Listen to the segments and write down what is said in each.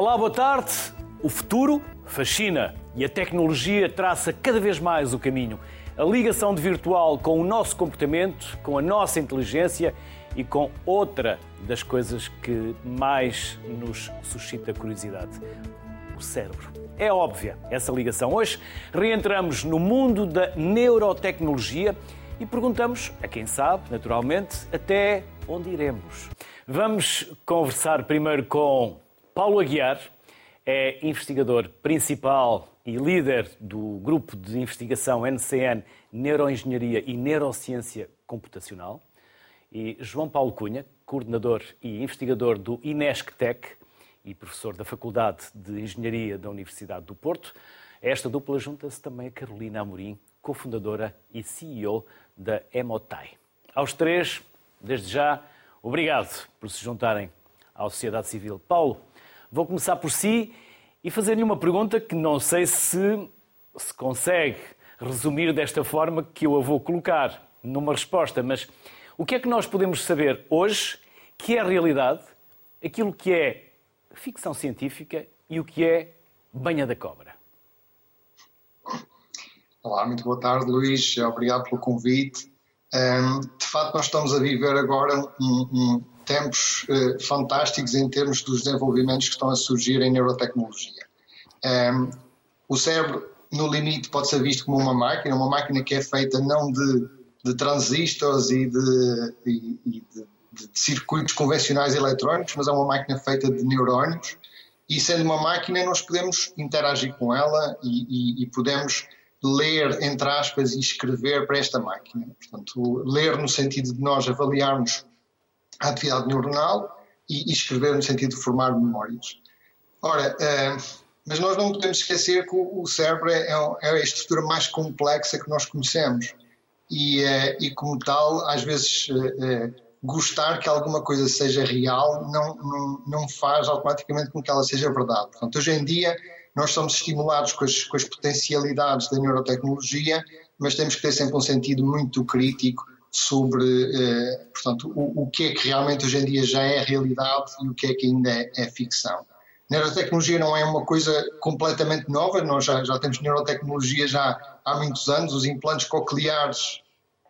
Olá, boa tarde. O futuro fascina e a tecnologia traça cada vez mais o caminho. A ligação de virtual com o nosso comportamento, com a nossa inteligência e com outra das coisas que mais nos suscita curiosidade: o cérebro. É óbvia essa ligação. Hoje reentramos no mundo da neurotecnologia e perguntamos a quem sabe, naturalmente, até onde iremos. Vamos conversar primeiro com Paulo Aguiar, é investigador principal e líder do grupo de investigação NCN Neuroengenharia e Neurociência Computacional. E João Paulo Cunha, coordenador e investigador do INESC-TEC e professor da Faculdade de Engenharia da Universidade do Porto. Esta dupla junta-se também a Carolina Amorim, cofundadora e CEO da Emotai. Aos três, desde já, obrigado por se juntarem à sociedade civil. Paulo, Vou começar por si e fazer-lhe uma pergunta que não sei se se consegue resumir desta forma que eu a vou colocar numa resposta, mas o que é que nós podemos saber hoje que é realidade, aquilo que é ficção científica e o que é banha da cobra? Olá, muito boa tarde, Luís. Obrigado pelo convite. De facto, nós estamos a viver agora um, um tempos eh, fantásticos em termos dos desenvolvimentos que estão a surgir em neurotecnologia. Um, ehm, o cérebro, no limite, pode ser visto como uma máquina, uma máquina que é feita não de, de transistores e, de, e, e de, de, circuitos convencionais eletrónicos, mas é uma máquina feita de neurónios. E sendo uma máquina, nós podemos interagir com ela e, e podemos ler, entre aspas, e escrever para esta máquina. Portanto, ler no sentido de nós avaliarmos a atividade neuronal e, e escrever no sentido de formar memórias. Ora, uh, mas nós não podemos esquecer que o, o cérebro é, é, a estrutura mais complexa que nós conhecemos e, uh, e como tal, às vezes uh, gostar que alguma coisa seja real não, não, não faz automaticamente com que ela seja verdade. Portanto, hoje em dia nós somos estimulados com as, com as potencialidades da neurotecnologia, mas temos que ter sempre um sentido muito crítico sobre eh, portanto, o, o, que é que realmente hoje em dia já é realidade e o que é que ainda é, é ficção. Neurotecnologia não é uma coisa completamente nova, nós já, já temos neurotecnologia já há muitos anos, os implantes cocleares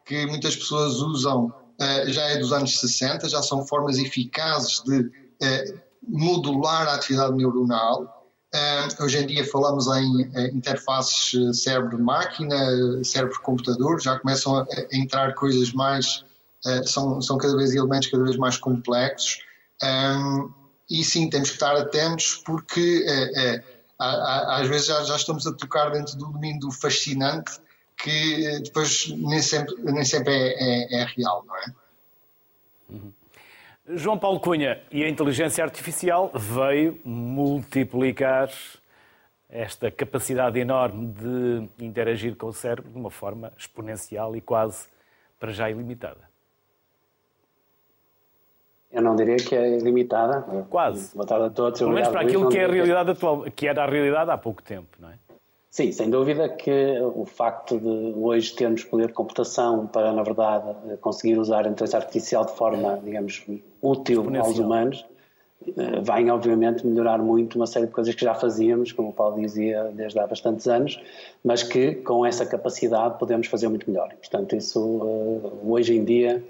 que muitas pessoas usam eh, já é dos anos 60, já são formas eficazes de eh, modular a atividade neuronal Uh, hoje em dia falamos em uh, interfaces uh, cérebro-máquina, cérebro-computador, já começam a, a, entrar coisas mais, uh, são, são cada vez elementos cada vez mais complexos. Um, e sim, temos que estar atentos porque às vezes já, já, estamos a tocar dentro do domínio do fascinante que depois nem sempre, nem sempre é, é, é real, não é? Uhum. João Paulo Cunha e a inteligência artificial veio multiplicar esta capacidade enorme de interagir com o cérebro de uma forma exponencial e quase para já ilimitada. Eu não diria que é ilimitada. Quase. Boa tarde a todos. Pelo menos para aquilo que é a realidade atual, que era a realidade há pouco tempo, não é? Sim, sem dúvida que o facto de hoje termos poder de computação para, na verdade, conseguir usar a inteligência artificial de forma, digamos, útil aos humanos, eh, vai, obviamente, melhorar muito uma série de coisas que já fazíamos, como o Paulo dizia, desde há bastantes anos, mas que com essa capacidade podemos fazer muito melhor. Portanto, isso eh, hoje em dia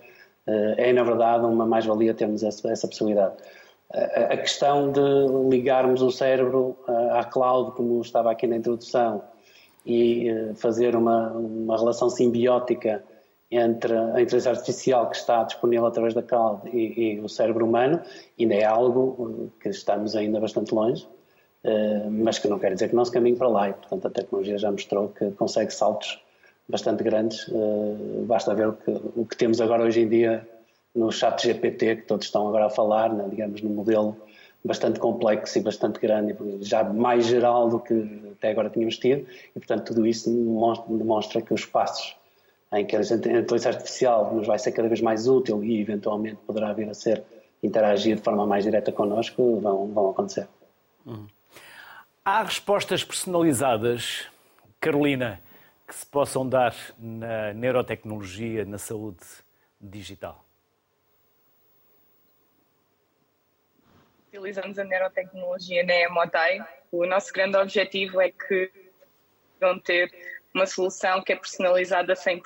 eh, é, na verdade, uma mais-valia termos essa, essa possibilidade a questão de ligarmos o cérebro à cloud, como estava aqui na introdução, e eh, fazer uma, uma relação simbiótica entre a inteligência artificial que está disponível através da cloud e, e, o cérebro humano, ainda é algo eh, que estamos ainda bastante longe, eh, mas que não quer dizer que não se caminhe para lá. E, portanto, a tecnologia já mostrou que consegue saltos bastante grandes. Basta ver o que, o que temos agora hoje em dia no chat GPT, que todos estão agora a falar, né, digamos, no modelo bastante complexo e bastante grande, já mais geral do que até agora tínhamos tido, e portanto tudo isso demonstra que os passos em que a inteligência artificial nos vai ser cada vez mais útil e eventualmente poderá vir a ser interagir de forma mais direta connosco vão, vão acontecer. Uhum. Há respostas personalizadas, Carolina, que se possam dar na neurotecnologia, na saúde digital? Utilizamos a neurotecnologia na Emotai, o nosso grande objetivo é que vão ter uma solução que é personalizada sem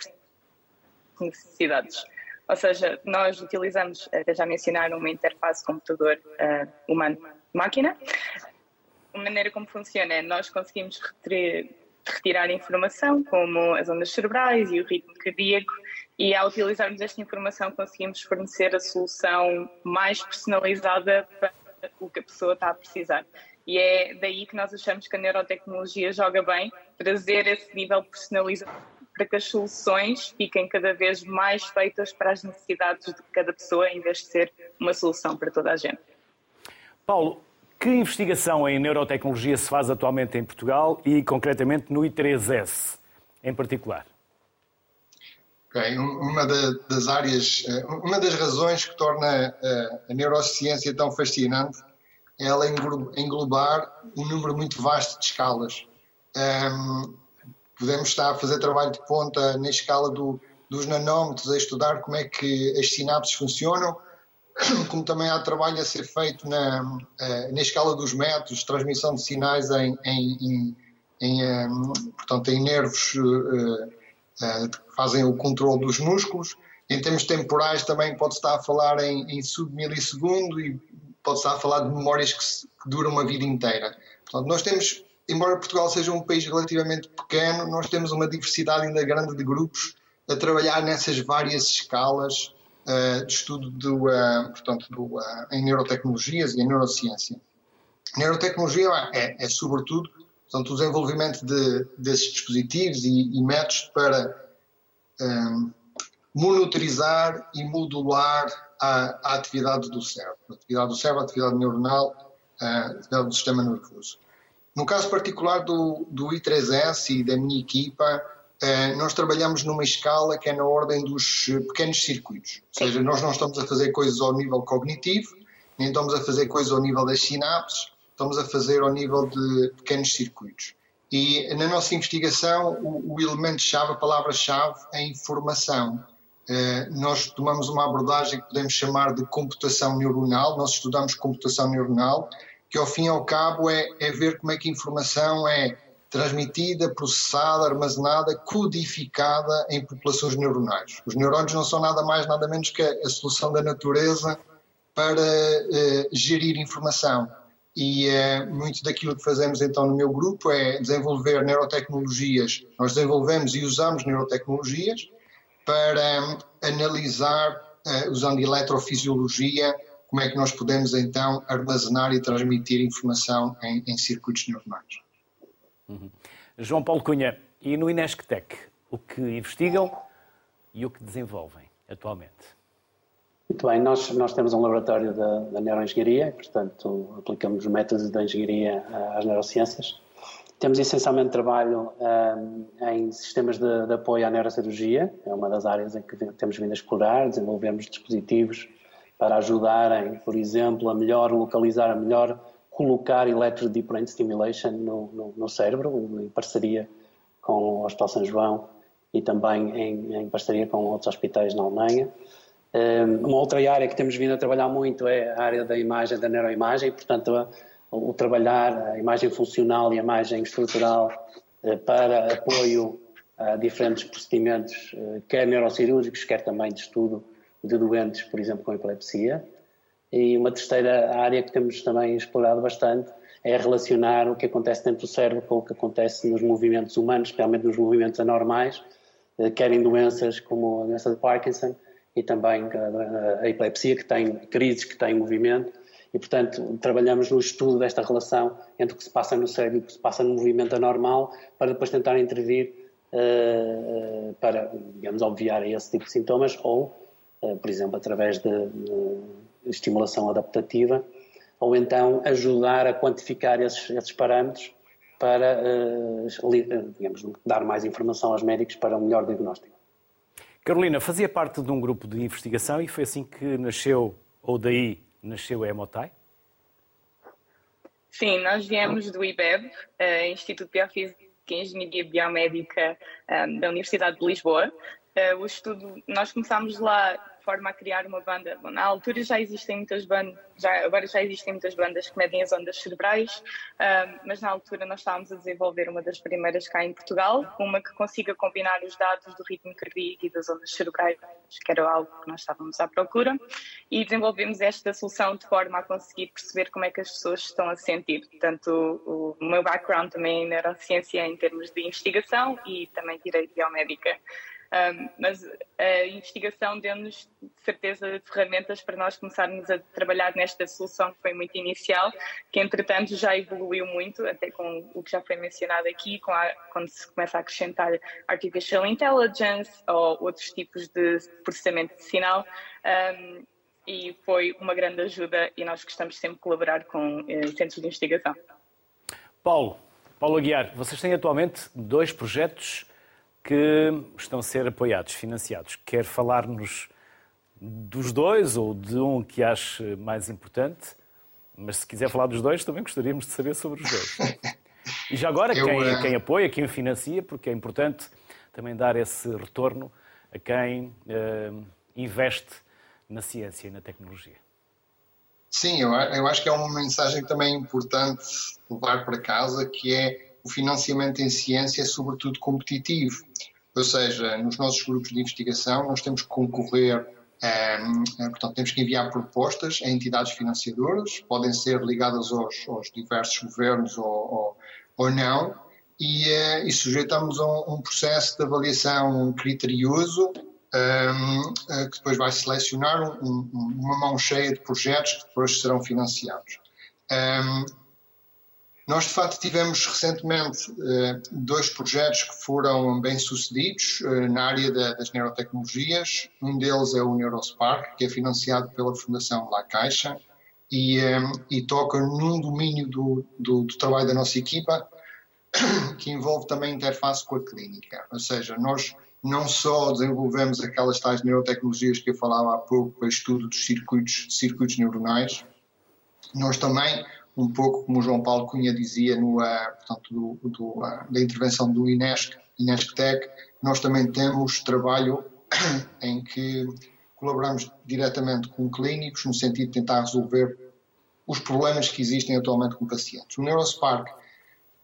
necessidades. Ou seja, nós utilizamos, até já mencionaram, uma interface computador uh, humano-máquina. A maneira como funciona é nós conseguimos retirar informação, como as ondas cerebrais e o ritmo cardíaco, e ao utilizarmos esta informação conseguimos fornecer a solução mais personalizada para o que a pessoa está a precisar. E é daí que nós achamos que a neurotecnologia joga bem, trazer esse nível personalizado para que as soluções fiquem cada vez mais feitas para as necessidades de cada pessoa, em vez de ser uma solução para toda a gente. Paulo, que investigação em neurotecnologia se faz atualmente em Portugal e concretamente no I3S em particular? Okay. Uma das áreas, eh, uma das razões que torna a neurociência tão fascinante é ela englobar um número muito vasto de escalas. Um, podemos estar a fazer trabalho de ponta na escala do, dos nanómetros, a estudar como é que as sinapses funcionam, como também há trabalho a ser feito na, eh, na escala dos metros, transmissão de sinais em, em, em, em portanto, em nervos eh, fazem o controle dos músculos. Em termos temporais também pode estar a falar em, em submilissegundo e pode estar a falar de memórias que, se, que duram uma vida inteira. Portanto, nós temos, embora Portugal seja um país relativamente pequeno, nós temos uma diversidade ainda grande de grupos a trabalhar nessas várias escalas uh, de estudo do, uh, portanto, do, uh, em neurotecnologias e em neurociência. Neurotecnologia é, é sobretudo Portanto, o desenvolvimento de, desses dispositivos e, e métodos para um, monitorizar e modular a, a, atividade do cérebro. A atividade do cérebro, a atividade neuronal, a atividade do sistema nervoso. No caso particular do, do I3S e da minha equipa, eh, nós trabalhamos numa escala que é na ordem dos pequenos circuitos. Ou seja, nós não estamos a fazer coisas ao nível cognitivo, nem estamos a fazer coisas ao nível das sinapses, estamos a fazer ao nível de pequenos circuitos. E na nossa investigação, o, o elemento-chave, a palavra-chave, é informação. Uh, nós tomamos uma abordagem que podemos chamar de computação neuronal, nós estudamos computação neuronal, que ao fim e ao cabo é, é ver como é que a informação é transmitida, processada, armazenada, codificada em populações neuronais. Os neurônios não são nada mais, nada menos que a solução da natureza para uh, gerir informação e é, muito daquilo que fazemos então no meu grupo é desenvolver neurotecnologias. Nós desenvolvemos e usamos neurotecnologias para um, analisar, uh, usando eletrofisiologia, como é que nós podemos então armazenar e transmitir informação em, em circuitos neuronais. Uhum. João Paulo Cunha, e no Inesctec, o que investigam e o que desenvolvem atualmente? Muito bem, nós, nós temos um laboratório da, da neuroengenharia, portanto, aplicamos métodos da engenharia às neurociências. Temos essencialmente trabalho um, em sistemas de, de, apoio à neurocirurgia, é uma das áreas em que temos vindo a explorar, desenvolvemos dispositivos para ajudarem, por exemplo, a melhor localizar, a melhor colocar electro deep brain stimulation no, no, no cérebro, em parceria com o Hospital São João e também em, em parceria com outros hospitais na Alemanha. Uma outra área que temos vindo a trabalhar muito é a área da imagem, da neuroimagem, portanto, o trabalhar a imagem funcional e a imagem estrutural eh, para apoio a diferentes procedimentos, eh, quer neurocirúrgicos, quer também de estudo de doentes, por exemplo, com epilepsia. E uma terceira área que temos também explorado bastante é relacionar o que acontece dentro do cérebro com o que acontece nos movimentos humanos, especialmente nos movimentos anormais, eh, quer em doenças como a doença de Parkinson, e também a, epilepsia, que tem crises, que tem movimento, e, portanto, trabalhamos no estudo desta relação entre o que se passa no cérebro e o que se passa no movimento anormal, para depois tentar intervir uh, para, digamos, obviar esse tipo de sintomas, ou, uh, por exemplo, através de, estimulação adaptativa, ou então ajudar a quantificar esses, esses parâmetros para, digamos, dar mais informação aos médicos para um melhor diagnóstico. Carolina, fazia parte de um grupo de investigação e foi assim que nasceu, ou daí nasceu a Emotai? Sim, nós viemos do IBEB, uh, Instituto de Biofísica e Engenharia Biomédica um, eh, da Universidade de Lisboa. Uh, o estudo, nós começámos lá forma a criar uma banda. Bom, na altura já existem muitas bandas, já, agora já existem muitas bandas que medem as ondas cerebrais, mas na altura nós estávamos a desenvolver uma das primeiras cá em Portugal, uma que consiga combinar os dados do ritmo cardíaco e das ondas cerebrais, que era algo que nós estávamos à procura, e desenvolvemos esta solução de forma a conseguir perceber como é que as pessoas estão a sentir. Portanto, o, o meu background também é neurociência em termos de investigação e também direito biomédica. Um, mas a investigação deu-nos, de certeza, ferramentas para nós começarmos a trabalhar nesta solução que foi muito inicial, que entretanto já evoluiu muito, até com o que já foi mencionado aqui, a, quando se começa a acrescentar Artificial Intelligence ou outros tipos de processamento de sinal. Um, e foi uma grande ajuda e nós gostamos sempre de colaborar com eh, centros de investigação. Paulo, Paulo Aguiar, vocês têm atualmente dois projetos que estão a ser apoiados, financiados. Quer falar-nos dos dois ou de um que ache mais importante? Mas se quiser falar dos dois, também gostaríamos de saber sobre os dois. E já agora, Eu, quem, uh... quem apoia, quem financia, porque é importante também dar esse retorno a quem uh, investe na ciência e na tecnologia. Sim, eu, eu acho que é uma mensagem também importante levar para casa, que é o financiamento em ciência é sobretudo competitivo. Ou seja, nos nossos grupos de investigação nós temos que concorrer, um, eh, portanto temos que enviar propostas a entidades financiadoras, podem ser ligadas aos, aos diversos governos ou, ou, ou não, e, uh, e, sujeitamos a um, um, processo de avaliação criterioso um, eh, que depois vai selecionar um, uma mão cheia de projetos que depois serão financiados. Nós, de facto, tivemos recentemente uh, dois projetos que foram bem sucedidos uh, na área da, das neurotecnologias. Um deles é o Neurospark, que é financiado pela Fundação La Caixa e, eh, e toca num domínio do, do, do, trabalho da nossa equipa que envolve também interface com a clínica. Ou seja, nós não só desenvolvemos aquelas tais neurotecnologias que eu falava há pouco para estudo dos circuitos, circuitos neuronais, nós também um pouco como o João Paulo Cunha dizia no, uh, portanto, do, do, uh, da intervenção do INESC, INESC Tech, nós também temos trabalho em que colaboramos diretamente com clínicos no sentido de tentar resolver os problemas que existem atualmente com pacientes. O Neurospark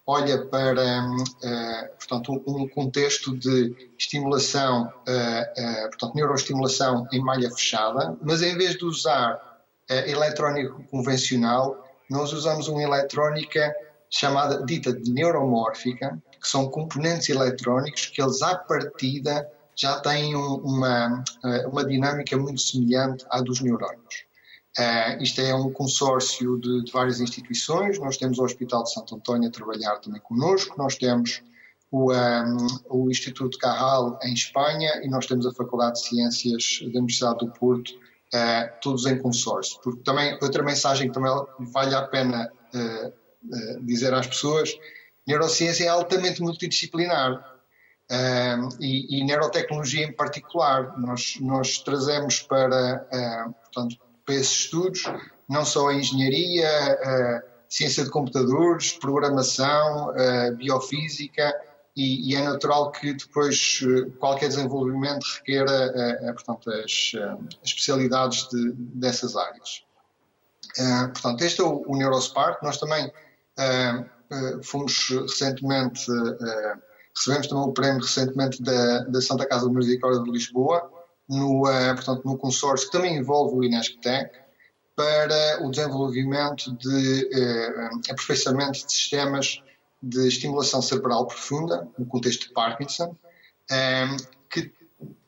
olha para, uh, portanto, um contexto de estimulação, uh, portanto, neuroestimulação em malha fechada, mas em vez de usar eletrónico convencional, nós usamos uma eletrónica chamada dita de neuromórfica, que são componentes eletrónicos que eles à partida já têm uma, eh, uma dinâmica muito semelhante à dos neurônios. Uh, isto é um consórcio de, de, várias instituições. Nós temos o Hospital de Santo António a trabalhar também connosco, nós temos o, um, ehm, o Instituto Carral em Espanha e nós temos a Faculdade de Ciências da Universidade do Porto uh, todos em consórcio. Porque também, outra mensagem que também vale a pena uh, uh, dizer às pessoas, neurociência é altamente multidisciplinar. E, e, neurotecnologia em particular. Nós, nós trazemos para, portanto, para esses estudos não só a engenharia, ciência de computadores, programação, biofísica, e, e, é natural que depois eh, qualquer desenvolvimento requeira, uh, portanto, as, especialidades de, dessas áreas. Portanto, este é o, o Neurospark. Nós também fomos recentemente, recebemos também o prémio recentemente da, da Santa Casa de Misericórdia de Lisboa, no, portanto, no consórcio que também envolve o INESCTEC, para o desenvolvimento de aperfeiçoamento de sistemas de estimulação cerebral profunda, no contexto de Parkinson, ehm, que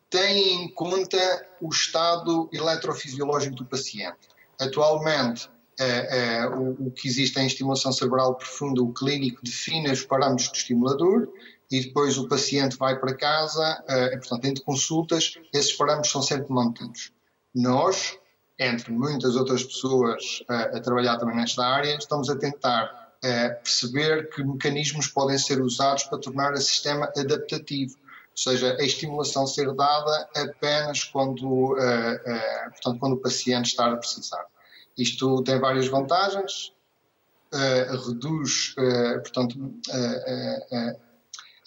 tem em conta o estado eletrofisiológico do paciente. Atualmente, eh, eh, o, que existe em estimulação cerebral profunda, o clínico define os parâmetros do estimulador e depois o paciente vai para casa, eh, portanto, entre consultas, esses parâmetros são sempre mantidos. Nós, entre muitas outras pessoas a trabalhar também nesta área, estamos a tentar é perceber que mecanismos podem ser usados para tornar o sistema adaptativo, ou seja, a estimulação ser dada apenas quando, uh, uh, portanto, quando o paciente está a precisar. Isto tem várias vantagens, uh, reduz, portanto,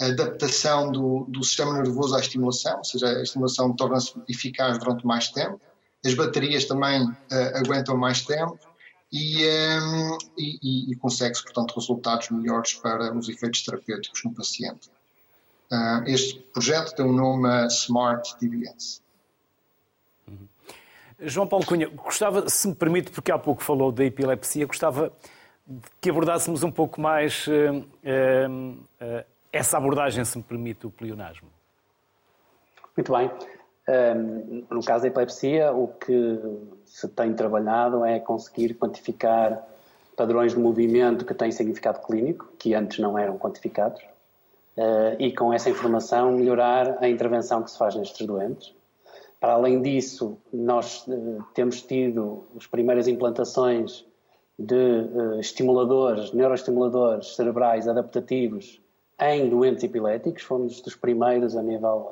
a adaptação do, do sistema nervoso à estimulação, ou seja, a estimulação torna-se eficaz durante mais tempo. As baterias também uh, aguentam mais tempo e, um, e, e consegue-se, portanto, resultados melhores para os efeitos terapêuticos no paciente. Uh, este projeto tem o nome Smart DBS. Uhum. João Paulo Cunha, gostava, se me permite, porque há pouco falou da epilepsia, gostava que abordássemos um pouco mais uh, uh, essa abordagem, se me permite, o pleonasmo. Muito bem. Um, no caso da epilepsia, o que se tem trabalhado é conseguir quantificar padrões de movimento que têm significado clínico, que antes não eram quantificados, uh, e com essa informação melhorar a intervenção que se faz nestes doentes. Para além disso, nós uh, temos tido as primeiras implantações de uh, estimuladores, neuroestimuladores cerebrais adaptativos em doentes epiléticos, fomos dos primeiros a nível,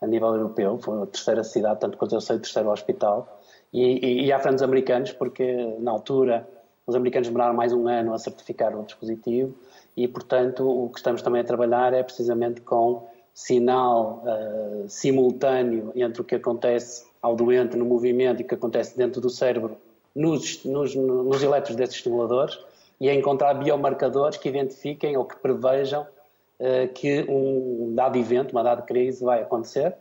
a nível europeu, foi a terceira cidade, tanto quanto eu sei, o terceiro hospital, e, e, e americanos, porque na altura os americanos demoraram mais um ano a certificar o dispositivo e, portanto, o que estamos também a trabalhar é precisamente com sinal uh, simultâneo entre o que acontece ao doente no movimento e o que acontece dentro do cérebro nos, nos, nos eletros desses estimuladores e a encontrar biomarcadores que identifiquem ou que prevejam que um dado evento, uma dada crise vai acontecer,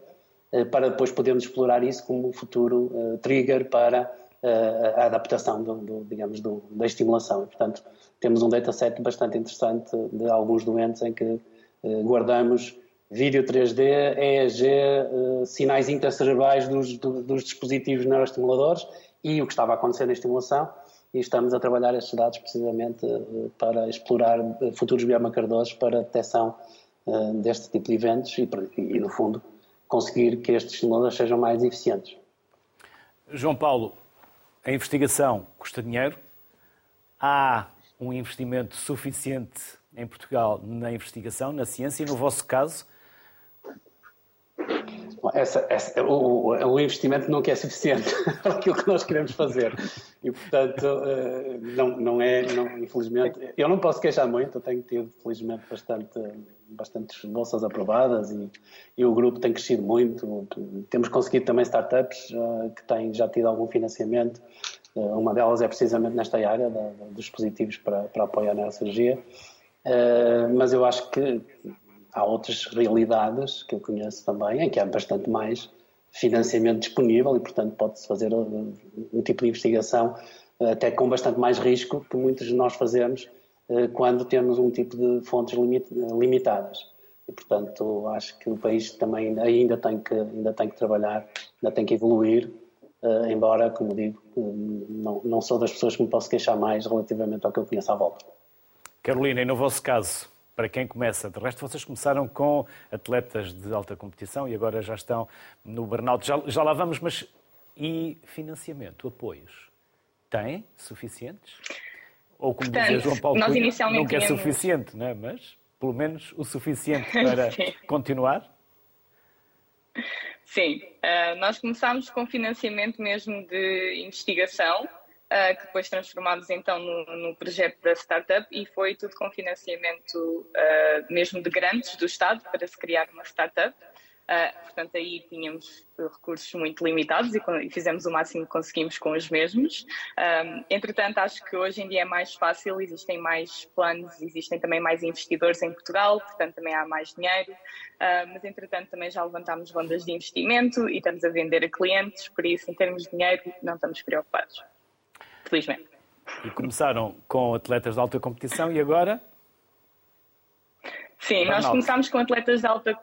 uh, para depois podermos explorar isso como futuro uh, trigger para a adaptação, do, do digamos, do, da estimulação. E, portanto, temos um dataset bastante interessante de alguns doentes em que guardamos vídeo 3D, EEG, sinais intracerebrais dos, dos dispositivos neuroestimuladores e o que estava a acontecer na estimulação e estamos a trabalhar estes dados precisamente eh, para explorar eh, futuros biomarcadores para a detecção eh, deste tipo de eventos e, e, no fundo, conseguir que estes estimuladores sejam mais eficientes. João Paulo, a investigação custa dinheiro. Há um investimento suficiente em Portugal na investigação, na ciência, e no vosso caso, essa, essa, o, o, investimento nunca é suficiente para aquilo que nós queremos fazer. E, portanto, eh, não, não é, não, infelizmente, eu não posso queixar muito, eu tenho tido, felizmente, bastante, bastantes bolsas aprovadas e, e o grupo tem crescido muito. Temos conseguido também startups uh, que têm já tido algum financiamento. Uh, uma delas é precisamente nesta área da, dos dispositivos para, para apoiar a neurocirurgia. Mas eu acho que há outras realidades que eu conheço também em que há bastante mais financiamento disponível e, portanto, pode-se fazer um, um, tipo de investigação eh, até com bastante mais risco que muitos de nós fazemos uh, quando temos um tipo de fontes limit, limitadas. E, portanto, acho que o país também ainda tem que, ainda tem que trabalhar, ainda tem que evoluir, uh, embora, como digo, não, não sou das pessoas que me posso queixar mais relativamente ao que eu conheço à volta. Carolina, e no vosso caso, para quem começa. De resto, vocês começaram com atletas de alta competição e agora já estão no burnout. Já, já lá vamos, mas e financiamento, apoios? Tem suficientes? Ou como Portanto, dizia João Paulo nós Cunha, nunca é suficiente, não é? mas pelo menos o suficiente para continuar? Sim, uh, nós começámos com financiamento mesmo de investigação uh, que depois transformámos então no, no, projeto da startup e foi tudo com financiamento uh, mesmo de grandes do Estado para se criar uma startup. Uh, portanto, aí tínhamos recursos muito limitados e, e, fizemos o máximo que conseguimos com os mesmos. Um, entretanto, acho que hoje em dia é mais fácil, existem mais planos, existem também mais investidores em Portugal, portanto, também há mais dinheiro. Uh, mas, entretanto, também já levantámos rondas de investimento e estamos a vender a clientes, por isso, em termos de dinheiro, não estamos preocupados felizmente. E começaram com atletas de alta competição e agora? Sim, nós começámos com atletas de alta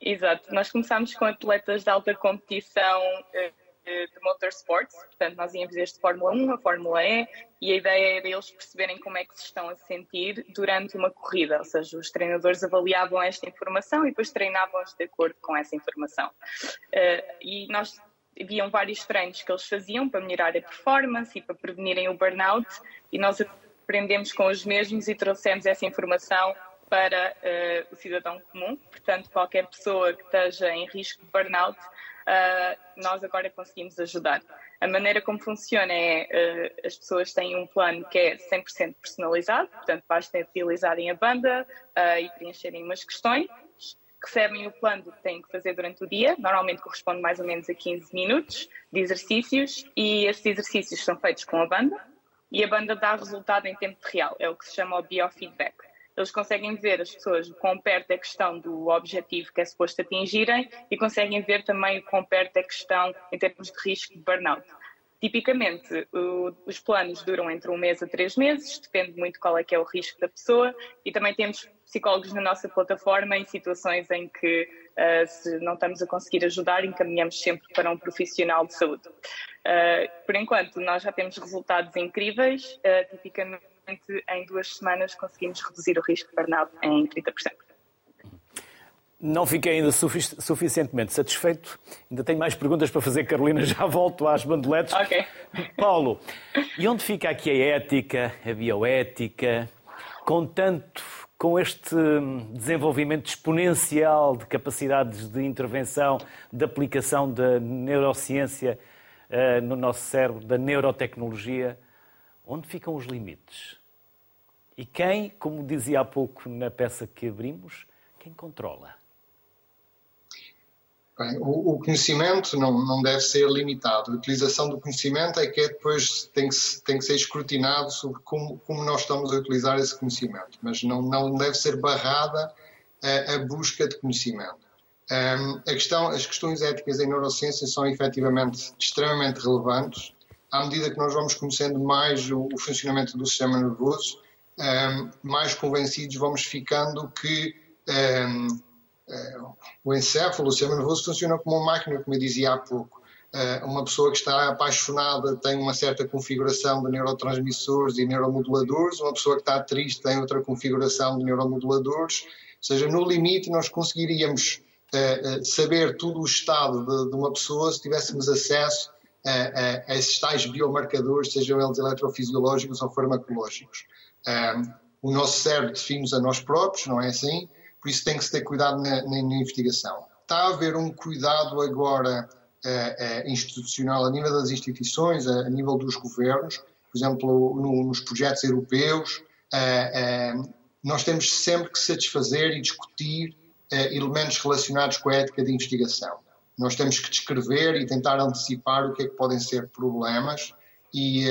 Exato, nós começámos com atletas de alta competição eh, de motorsports, portanto nós íamos desde Fórmula 1 a Fórmula E e a ideia era eles perceberem como é que se estão a sentir durante uma corrida, ou seja, os treinadores avaliavam esta informação e depois treinavam-os de acordo com essa informação. Eh, e nós haviam vários treinos que eles faziam para melhorar a performance e para prevenirem o burnout e nós aprendemos com os mesmos e trouxemos essa informação para uh, o cidadão comum. Portanto, qualquer pessoa que esteja em risco de burnout, uh, nós agora conseguimos ajudar. A maneira como funciona é uh, as pessoas têm um plano que é 100% personalizado, portanto, basta utilizarem a banda e preencherem umas questões, recebem o plano que têm que fazer durante o dia, normalmente corresponde mais ou menos a 15 minutos de exercícios, e estes exercícios são feitos com a banda, e a banda dá resultado em tempo real, é o que se chama o biofeedback. Eles conseguem ver as pessoas com perto da questão do objetivo que é suposto atingirem e conseguem ver também quão perto é a questão em termos de risco de burnout. Tipicamente, o, os planos duram entre um mês a três meses, depende muito qual é que é o risco da pessoa e também temos psicólogos na nossa plataforma em situações em que uh, se não estamos a conseguir ajudar, encaminhamos sempre para um profissional de saúde. Uh, por enquanto, nós já temos resultados incríveis, uh, tipicamente em duas semanas conseguimos reduzir o risco de burnout em 30%. Não fiquei ainda sufic suficientemente satisfeito. Ainda tenho mais perguntas para fazer, Carolina. Já volto às bandeletes. Ok. Paulo, e onde fica aqui a ética, a bioética, com tanto, com este desenvolvimento exponencial de capacidades de intervenção, de aplicação da neurociência uh, no nosso cérebro, da neurotecnologia? Onde ficam os limites? E quem, como dizia há pouco na peça que abrimos, quem controla? Bem, o, o, conhecimento não, não deve ser limitado. A utilização do conhecimento é que é depois tem que, tem que ser escrutinado sobre como, como nós estamos a utilizar esse conhecimento, mas não, não deve ser barrada a, a busca de conhecimento. Um, a questão, as questões éticas em neurociência são efetivamente extremamente relevantes à medida que nós vamos conhecendo mais o, o funcionamento do sistema nervoso, um, mais convencidos vamos ficando que um, o encéfalo, o sistema nervoso, funciona como uma máquina, como eu dizia há pouco. Uh, uma pessoa que está apaixonada tem uma certa configuração de neurotransmissores e neuromoduladores, uma pessoa que está triste tem outra configuração de neuromoduladores. Ou seja, no limite, nós conseguiríamos saber todo o estado de, uma pessoa se tivéssemos acesso a, esses tais biomarcadores, sejam eles eletrofisiológicos ou farmacológicos. O nosso cérebro define-nos a nós próprios, não é assim? Por isso tem que se ter cuidado na, na, na investigação. Está a haver um cuidado agora uh, uh, institucional a nível das instituições, a, a nível dos governos, por exemplo, no, nos projetos europeus. Uh, nós temos sempre que satisfazer e discutir elementos relacionados com a ética de investigação. Nós temos que descrever e tentar antecipar o que é que podem ser problemas e,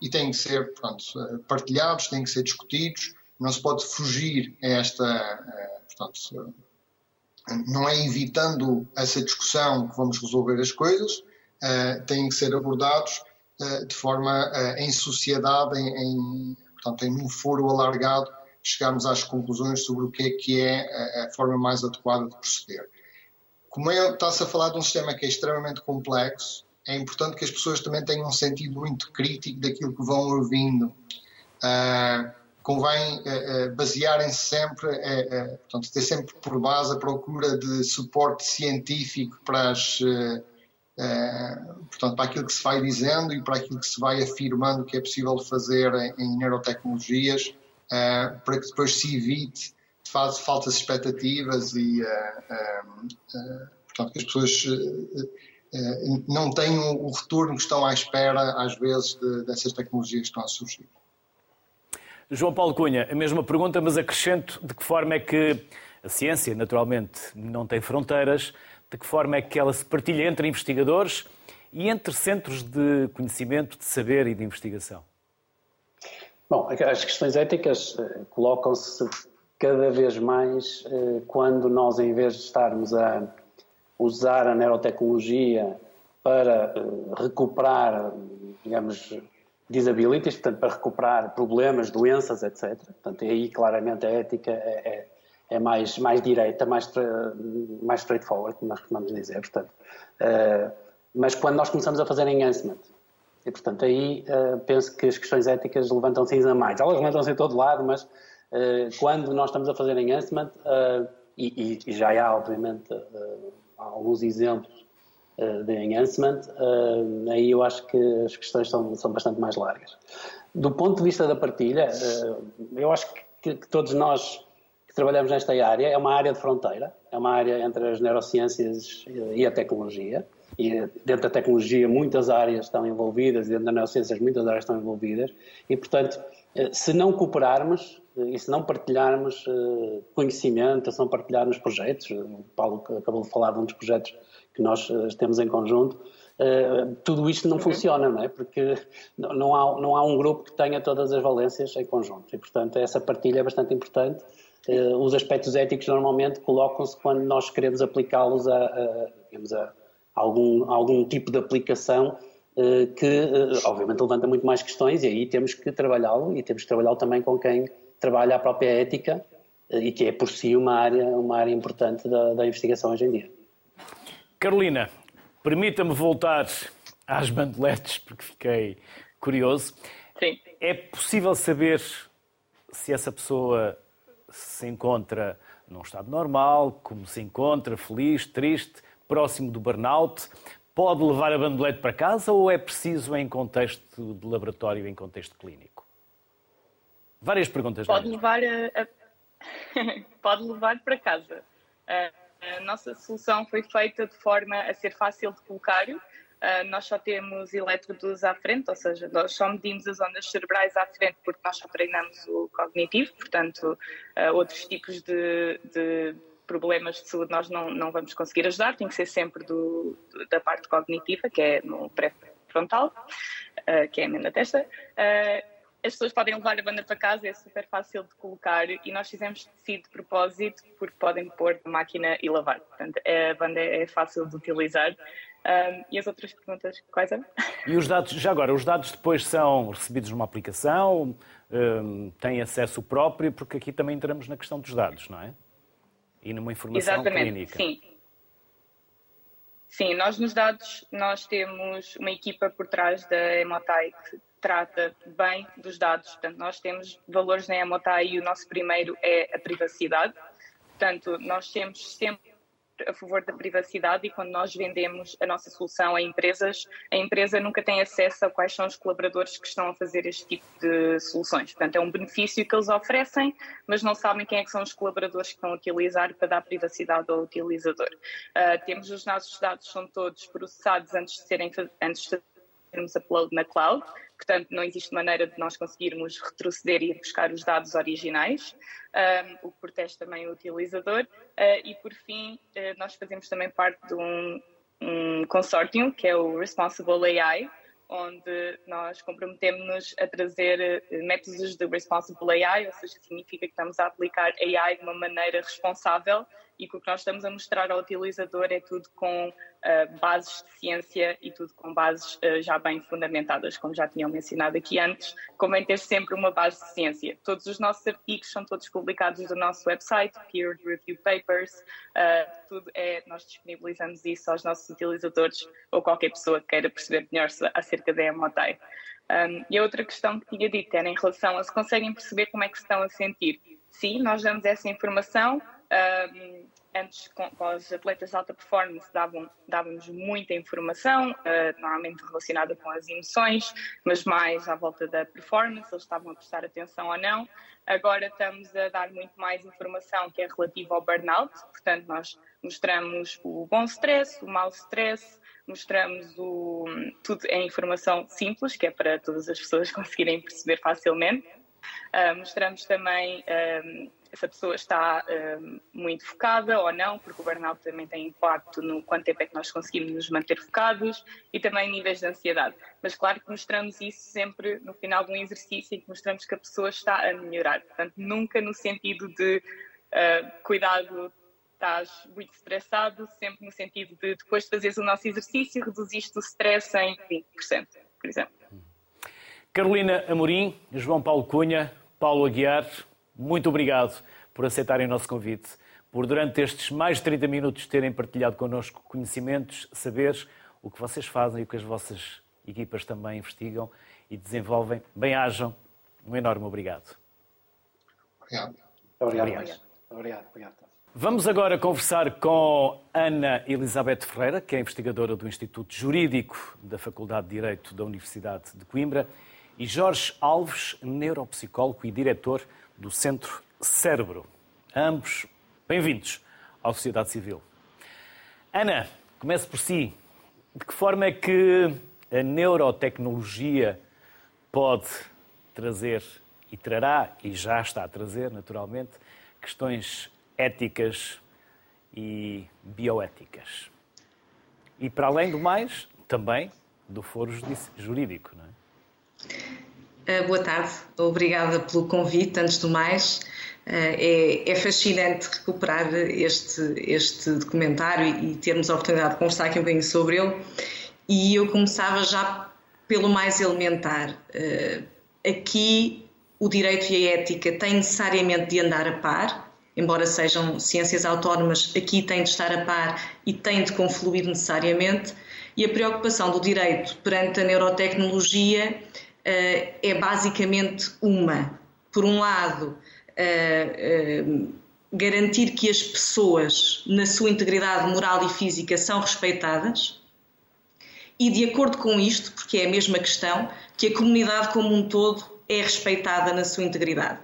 e têm que ser pronto, partilhados, têm que ser discutidos. Não se pode fugir a esta. Uh, portanto, não é evitando essa discussão que vamos resolver as coisas, uh, têm que ser abordados uh, de forma em sociedade, em, em, portanto, em um foro alargado, chegarmos às conclusões sobre o que é que é a, a forma mais adequada de proceder como é, está-se a falar de um sistema que é extremamente complexo, é importante que as pessoas também tenham um sentido muito crítico daquilo que vão ouvindo. Uh, convém uh, uh, basearem-se sempre, uh, portanto, ter sempre por base a procura de suporte científico para, as, portanto, para aquilo que se vai dizendo e para aquilo que se vai afirmando que é possível fazer em, neurotecnologias, para que depois se evite faz falsas expectativas e, portanto, que as pessoas não tenham o retorno que estão à espera, às vezes, de, dessas tecnologias que estão a surgir. João Paulo Cunha, a mesma pergunta, mas acrescento de que forma é que a ciência, naturalmente, não tem fronteiras, de que forma é que ela se partilha entre investigadores e entre centros de conhecimento, de saber e de investigação? Bom, as questões éticas colocam-se cada vez mais eh, quando nós, em vez de estarmos a usar a neurotecnologia para eh, recuperar, digamos, disabilities, portanto, para recuperar problemas, doenças, etc. Portanto, aí claramente a ética é, é, é mais, mais direita, mais, mais straightforward, como nós costumamos dizer. Portanto, uh, mas quando nós começamos a fazer enhancement, e portanto aí uh, penso que as questões éticas levantam-se ainda mais. Elas levantam-se em todo lado, mas eh, quando nós estamos a fazer enhancement, uh, e, e, já há, obviamente, uh, alguns exemplos de enhancement, aí eu acho que as questões são, são bastante mais largas. Do ponto de vista da partilha, eu acho que, que, todos nós que trabalhamos nesta área, é uma área de fronteira, é uma área entre as neurociências e a tecnologia, e dentro da tecnologia muitas áreas estão envolvidas, dentro das neurociências muitas áreas estão envolvidas, e portanto, se não cooperarmos e se não partilharmos conhecimento, se não partilharmos projetos, o Paulo acabou de falar de um dos projetos que nós temos em conjunto, Uh, tudo isto não funciona, não é? Porque não há, não há um grupo que tenha todas as valências em conjunto e, portanto, essa partilha é bastante importante. Uh, os aspectos éticos normalmente colocam-se quando nós queremos aplicá-los a, a, digamos, a, algum, algum tipo de aplicação uh, que, obviamente, levanta muito mais questões e aí temos que trabalhá-lo e temos que trabalhá-lo também com quem trabalha a própria ética e que é, por si, uma área, uma área importante da, da investigação hoje em dia. Carolina, Permita-me voltar às bandeletes, porque fiquei curioso. Sim. É possível saber se essa pessoa se encontra num estado normal, como se encontra, feliz, triste, próximo do burnout? Pode levar a bandelete para casa ou é preciso em contexto de laboratório, em contexto clínico? Várias perguntas. Pode levar, a, a... Pode levar para casa. Uh a nossa solução foi feita de forma a ser fácil de colocar. Uh, nós só temos elétrodos à frente, ou seja, nós só medimos as ondas cerebrais à frente porque nós só treinamos o cognitivo, portanto, uh, outros tipos de, de, problemas de saúde nós não, não vamos conseguir ajudar, tem que ser sempre do, da parte cognitiva, que é no pré-frontal, uh, que é a emenda testa as pessoas podem levar a banda para casa, é super fácil de colocar e nós fizemos tecido de propósito porque podem pôr na máquina e lavar. Portanto, a banda é fácil de utilizar. Um, e as outras perguntas, quais eram? E os dados, já agora, os dados depois são recebidos numa aplicação, um, têm acesso próprio, porque aqui também entramos na questão dos dados, não é? E numa informação Exatamente, clínica. Sim. Sim, nós nos dados, nós temos uma equipa por trás da Emotai que trata bem dos dados. Portanto, nós temos valores na Emotai e o nosso primeiro é a privacidade. Portanto, nós temos sempre a favor da privacidade e quando nós vendemos a nossa solução a empresas, a empresa nunca tem acesso a quais são os colaboradores que estão a fazer este tipo de soluções. Portanto, é um benefício que eles oferecem, mas não sabem quem é que são os colaboradores que estão a utilizar para dar privacidade ao utilizador. Uh, temos os nossos dados, são todos processados antes de serem antes de fazermos upload na cloud, portanto não existe maneira de nós conseguirmos retroceder e buscar os dados originais, um, o que protege também o utilizador. Uh, e por fim, uh, nós fazemos também parte de um, um consórcio que é o Responsible AI, onde nós comprometemos-nos a trazer uh, métodos de Responsible AI, ou seja, significa que estamos a aplicar AI de uma maneira responsável e que o que nós estamos a mostrar ao utilizador é tudo com uh, bases de ciência e tudo com bases uh, já bem fundamentadas, como já tinham mencionado aqui antes, convém ter sempre uma base de ciência. Todos os nossos artigos são todos publicados no nosso website, peer review papers, uh, tudo é, nós disponibilizamos isso aos nossos utilizadores ou qualquer pessoa que queira perceber melhor acerca da Emotai. Um, e a outra questão que tinha dito era em relação a se conseguem perceber como é que se estão a sentir. Sim, nós damos essa informação, um, antes, com, com, os atletas de alta performance, davam, dávamos muita informação, uh, normalmente relacionada com as emoções, mas mais à volta da performance, eles estavam a prestar atenção ou não. Agora estamos a dar muito mais informação que é relativa ao burnout, portanto, nós mostramos o bom stress, o mau stress, mostramos o, tudo em informação simples, que é para todas as pessoas conseguirem perceber facilmente. Uh, mostramos também uh, se a pessoa está uh, muito focada ou não, porque o burnout também tem impacto no quanto tempo é que nós conseguimos nos manter focados e também níveis de ansiedade. Mas claro que mostramos isso sempre no final de um exercício e que mostramos que a pessoa está a melhorar. Portanto, nunca no sentido de uh, cuidado, estás muito estressado, sempre no sentido de depois de fazeres o nosso exercício, reduziste o stress em 20%, por exemplo. Carolina Amorim, João Paulo Cunha, Paulo Aguiar, muito obrigado por aceitarem o nosso convite, por durante estes mais de 30 minutos terem partilhado connosco conhecimentos, saberes, o que vocês fazem e o que as vossas equipas também investigam e desenvolvem. Bem-ajam. Um enorme obrigado. Obrigado. Obrigado. Obrigado. obrigado. obrigado. Vamos agora conversar com Ana Elizabeth Ferreira, que é investigadora do Instituto Jurídico da Faculdade de Direito da Universidade de Coimbra, e Jorge Alves, neuropsicólogo e diretor do Centro Cérebro. Ambos bem-vindos à sociedade civil. Ana, comece por si. de que forma é que a neurotecnologia pode trazer e trará, e já está a trazer, naturalmente, questões éticas e bioéticas. E, para além do mais, também do foro jurídico. Não é? Uh, boa tarde, obrigada pelo convite, antes do mais. Uh, é, é, fascinante recuperar este, este documentário e, e termos a oportunidade de conversar aqui um bocadinho sobre ele. E eu começava já pelo mais elementar. Uh, aqui, o direito e a ética têm necessariamente de andar a par, embora sejam ciências autónomas, aqui têm de estar a par e têm de confluir necessariamente. E a preocupação do direito perante a neurotecnologia é basicamente uma. Por um lado, uh, uh, garantir que as pessoas, na sua integridade moral e física, são respeitadas. E de acordo com isto, porque é a mesma questão, que a comunidade como um todo é respeitada na sua integridade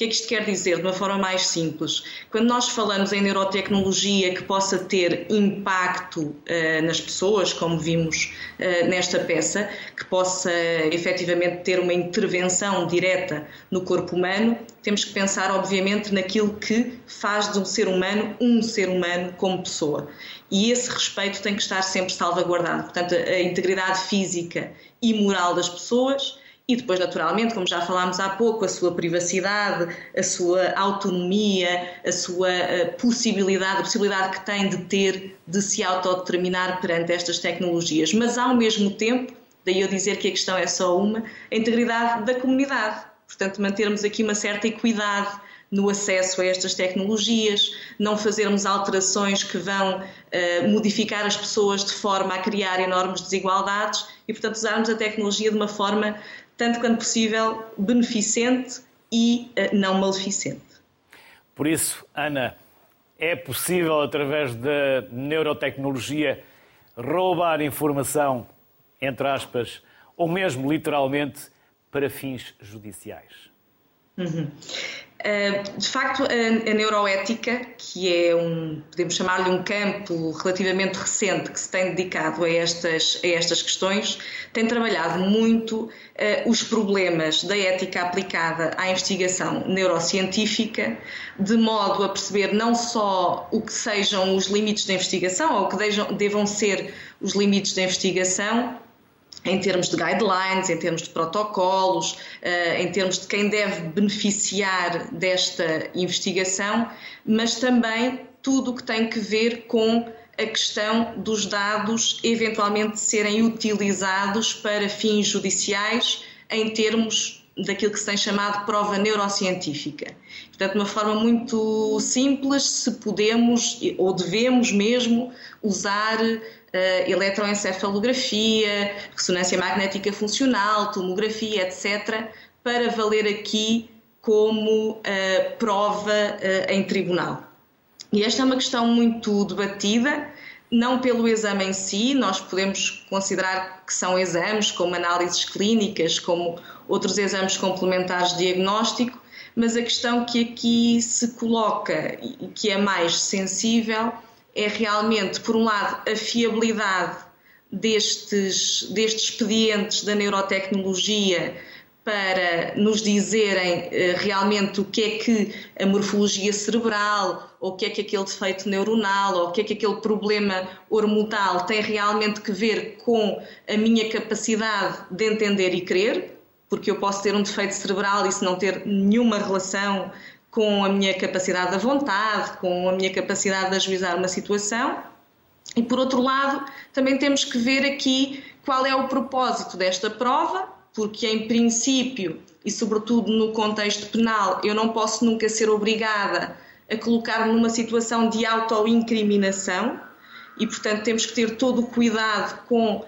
que é que isto quer dizer de uma forma mais simples? Quando nós falamos em neurotecnologia que possa ter impacto uh, nas pessoas, como vimos uh, nesta peça, que possa efetivamente ter uma intervenção direta no corpo humano, temos que pensar, obviamente, naquilo que faz de um ser humano um ser humano como pessoa. E esse respeito tem que estar sempre salvaguardado. Portanto, a integridade física e moral das pessoas e depois, naturalmente, como já falámos há pouco, a sua privacidade, a sua autonomia, a sua eh, possibilidade, a possibilidade que tem de ter de se autodeterminar perante estas tecnologias. Mas, ao mesmo tempo, daí eu dizer que a questão é só uma, a integridade da comunidade. Portanto, mantermos aqui uma certa equidade no acesso a estas tecnologias, não fazermos alterações que vão uh, modificar as pessoas de forma a criar enormes desigualdades e, portanto, usarmos a tecnologia de uma forma tanto quanto possível, beneficente e uh, não maleficente. Por isso, Ana, é possível, através da neurotecnologia, roubar informação, entre aspas, ou mesmo literalmente, para fins judiciais? Uhum. Eh, de facto, a, neuroética, que é um, podemos chamar-lhe um campo relativamente recente que se tem dedicado a estas, a estas questões, tem trabalhado muito uh, os problemas da ética aplicada à investigação neurocientífica, de modo a perceber não só o que sejam os limites da investigação, ou o que devam ser os limites da investigação, em termos de guidelines, em termos de protocolos, eh, em termos de quem deve beneficiar desta investigação, mas também tudo o que tem que ver com a questão dos dados eventualmente serem utilizados para fins judiciais em termos daquilo que se tem chamado prova neurocientífica. Portanto, de uma forma muito simples, se podemos ou devemos mesmo usar uh, eletroencefalografia, ressonância magnética funcional, tomografia, etc., para valer aqui como uh, prova uh, em tribunal. E esta é uma questão muito debatida, não pelo exame em si, nós podemos considerar que são exames como análises clínicas, como outros exames complementares de diagnóstico, mas a questão que aqui se coloca e que é mais sensível é realmente, por um lado, a fiabilidade destes, destes expedientes da neurotecnologia para nos dizerem uh, realmente o que é que a morfologia cerebral, ou o que é que aquele defeito neuronal, ou o que é que aquele problema hormonal tem realmente que ver com a minha capacidade de entender e crer, porque eu posso ter um defeito cerebral e se não ter nenhuma relação com a minha capacidade da vontade, com a minha capacidade de ajuizar uma situação. E por outro lado, também temos que ver aqui qual é o propósito desta prova, porque em princípio e sobretudo no contexto penal, eu não posso nunca ser obrigada a colocar-me numa situação de autoincriminação e, portanto, temos que ter todo o cuidado com uh,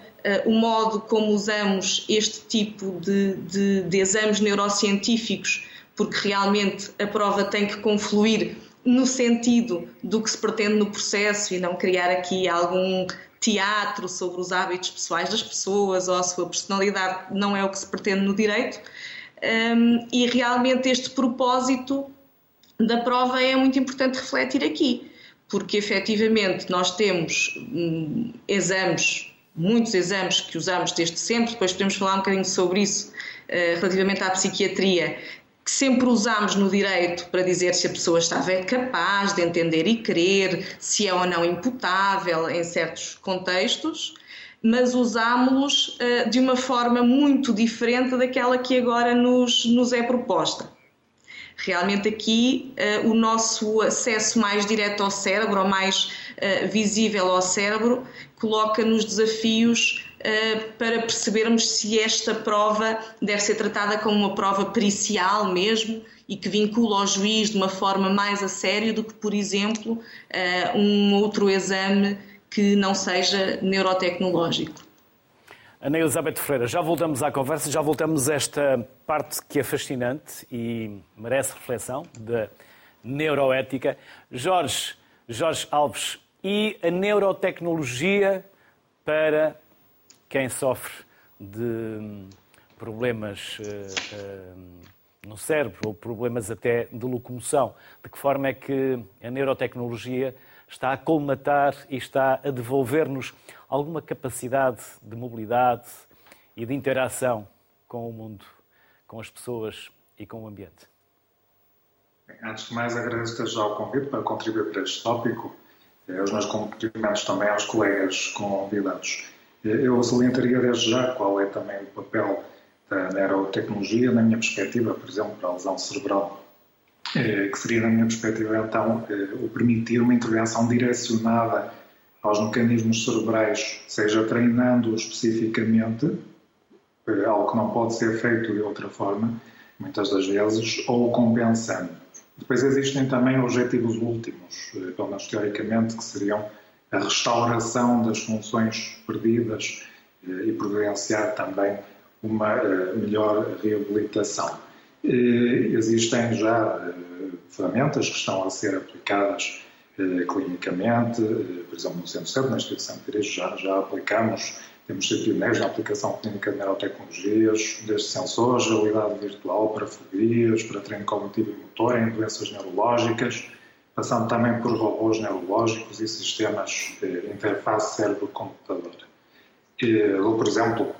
o modo como usamos este tipo de, de, de exames neurocientíficos porque realmente a prova tem que confluir no sentido do que se pretende no processo e não criar aqui algum teatro sobre os hábitos pessoais das pessoas ou a sua personalidade, não é o que se pretende no direito. Um, e realmente este propósito da prova é muito importante refletir aqui, porque efetivamente nós temos um, exames muitos exames que usamos desde sempre, depois podemos falar um bocadinho sobre isso uh, relativamente à psiquiatria, que sempre usamos no direito para dizer se a pessoa estava capaz de entender e querer, se é ou não imputável em certos contextos, mas usámos-los uh, de uma forma muito diferente daquela que agora nos, nos é proposta. Realmente aqui uh, o nosso acesso mais direto ao cérebro, ou mais uh, visível ao cérebro, coloca-nos desafios uh, para percebermos se esta prova deve ser tratada como uma prova pericial mesmo e que vincula ao juiz de uma forma mais a sério do que, por exemplo, um outro exame que não seja neurotecnológico. Ana Elizabeth Ferreira, já voltamos à conversa, já voltamos a esta parte que é fascinante e merece reflexão da neuroética. Jorge, Jorge Alves, e a neurotecnologia para quem sofre de problemas uh, uh, no cérebro ou problemas até de locomoção. De que forma é que a neurotecnologia está a colmatar e está a devolver-nos alguma capacidade de mobilidade e de interação com o mundo, com as pessoas e com o ambiente. Antes de mais, agradeço já o convite para contribuir para este tópico. Eh, os meus cumprimentos também aos colegas convidados. Eu salientaria desde já qual é também o papel da neurotecnologia, na minha perspectiva, por exemplo, para a lesão cerebral eh, que seria, na minha perspectiva, então, eh, o permitir uma intervenção direcionada aos mecanismos cerebrais, seja treinando especificamente, algo que não pode ser feito de outra forma, muitas das vezes, ou compensando. Depois existem também objetivos últimos, pelo menos teoricamente, que seriam a restauração das funções perdidas e providenciar também uma melhor reabilitação. Existem já eh, ferramentas que estão a ser aplicadas eh, clinicamente, eh, por exemplo, no Centro Centro, na Instituição de Direito, já, já aplicamos, temos sido pioneiros na aplicação clínica de neurotecnologias, desde sensores, realidade virtual para fobias, para treino cognitivo e motor em doenças neurológicas, passando também por robôs neurológicos e sistemas de interface cérebro-computador. Por exemplo,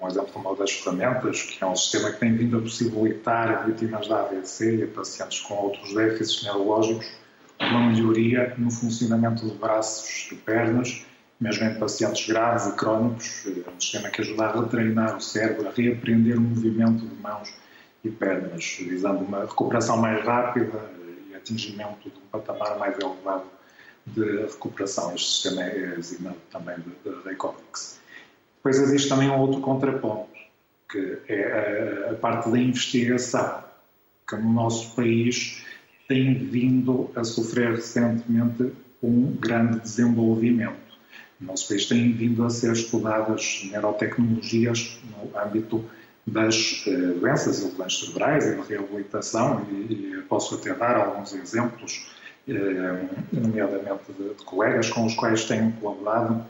um exemplo de uma das ferramentas, que é um sistema que tem vindo a possibilitar a vítimas da AVC e a pacientes com outros déficits neurológicos uma melhoria no funcionamento de braços e pernas, mesmo em pacientes graves e crónicos. É um sistema que ajuda a retreinar o cérebro, a reaprender o movimento de mãos e pernas, visando uma recuperação mais rápida e atingimento de um patamar mais elevado de recuperação. Este sistema é designado também de, de. Depois existe também um outro contraponto, que é a parte da investigação, que no nosso país tem vindo a sofrer recentemente um grande desenvolvimento. No nosso país têm vindo a ser estudadas neurotecnologias no âmbito das eh, doenças lesões cerebrais e da reabilitação, e, e, posso até dar alguns exemplos, eh, nomeadamente de, de colegas com os quais tenho colaborado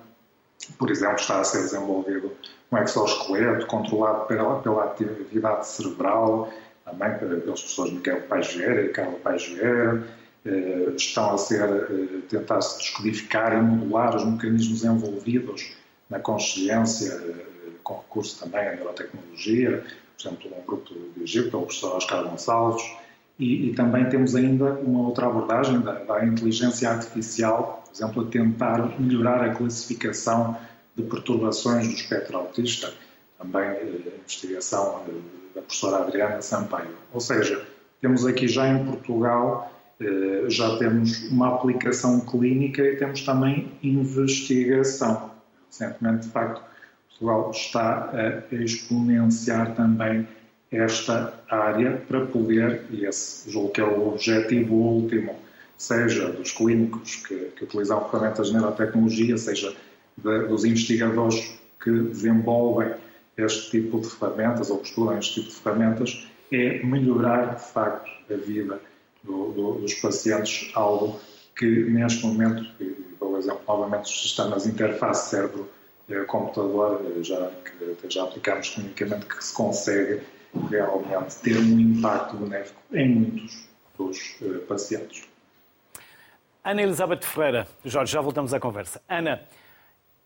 por exemplo, está a ser desenvolvido um exoesqueleto controlado pela, pela atividade cerebral, também pelos professores Miguel Paigera e Carlos Paigera. Eh, estão a ser, eh, tentar-se descodificar e modular os mecanismos envolvidos na consciência, eh, com recurso também à neurotecnologia, por exemplo, um grupo de Egito, o professor Oscar Gonçalves, e, e, também temos ainda uma outra abordagem da, da inteligência artificial por exemplo, a tentar melhorar a classificação de perturbações do espectro autista, também a investigação eh, da professora Adriana Sampaio. Ou seja, temos aqui já em Portugal, eh, já temos uma aplicação clínica e temos também investigação. Recentemente, de facto, Portugal está a exponenciar também esta área para poder, e esse julgo que é o objetivo último seja dos clínicos que, que utilizam ferramentas de neurotecnologia, seja de, dos investigadores que desenvolvem este tipo de ferramentas ou estudam este tipo de ferramentas, é melhorar de facto a vida do, do, dos pacientes, algo que neste momento, dou exemplo novamente dos sistemas interface cérebro-computador, eh, já, que já aplicamos clinicamente, que se consegue realmente ter um impacto benéfico em muitos dos uh, pacientes. Ana Elizabeth Ferreira, Jorge, já voltamos à conversa. Ana,